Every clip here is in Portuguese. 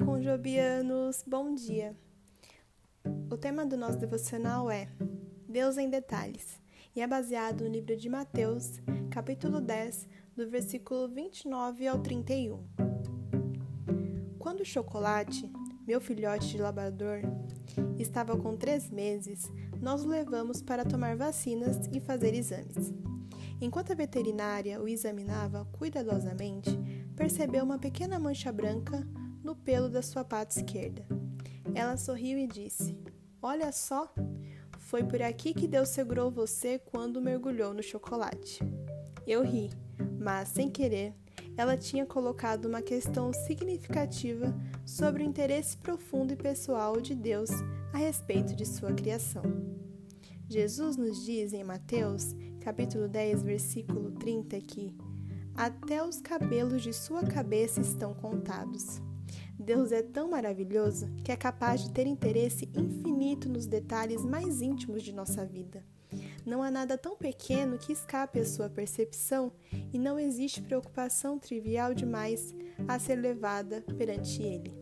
Nairobianos, bom dia! O tema do nosso devocional é Deus em Detalhes e é baseado no livro de Mateus, capítulo 10, do versículo 29 ao 31. Quando o chocolate, meu filhote de labrador, estava com três meses, nós o levamos para tomar vacinas e fazer exames. Enquanto a veterinária o examinava cuidadosamente, percebeu uma pequena mancha branca no pelo da sua pata esquerda. Ela sorriu e disse: Olha só, foi por aqui que Deus segurou você quando mergulhou no chocolate. Eu ri, mas sem querer, ela tinha colocado uma questão significativa sobre o interesse profundo e pessoal de Deus a respeito de sua criação. Jesus nos diz em Mateus, capítulo 10, versículo 30 que até os cabelos de sua cabeça estão contados. Deus é tão maravilhoso que é capaz de ter interesse infinito nos detalhes mais íntimos de nossa vida. Não há nada tão pequeno que escape à sua percepção e não existe preocupação trivial demais a ser levada perante Ele.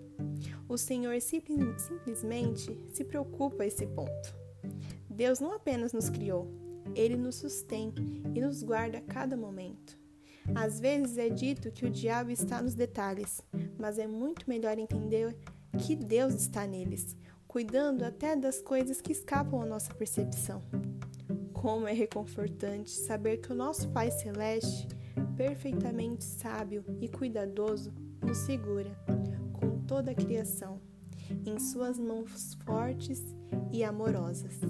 O Senhor simplesmente se preocupa a esse ponto. Deus não apenas nos criou, Ele nos sustém e nos guarda a cada momento. Às vezes é dito que o diabo está nos detalhes, mas é muito melhor entender que Deus está neles, cuidando até das coisas que escapam à nossa percepção. Como é reconfortante saber que o nosso Pai Celeste, perfeitamente sábio e cuidadoso, nos segura, com toda a criação, em suas mãos fortes e amorosas.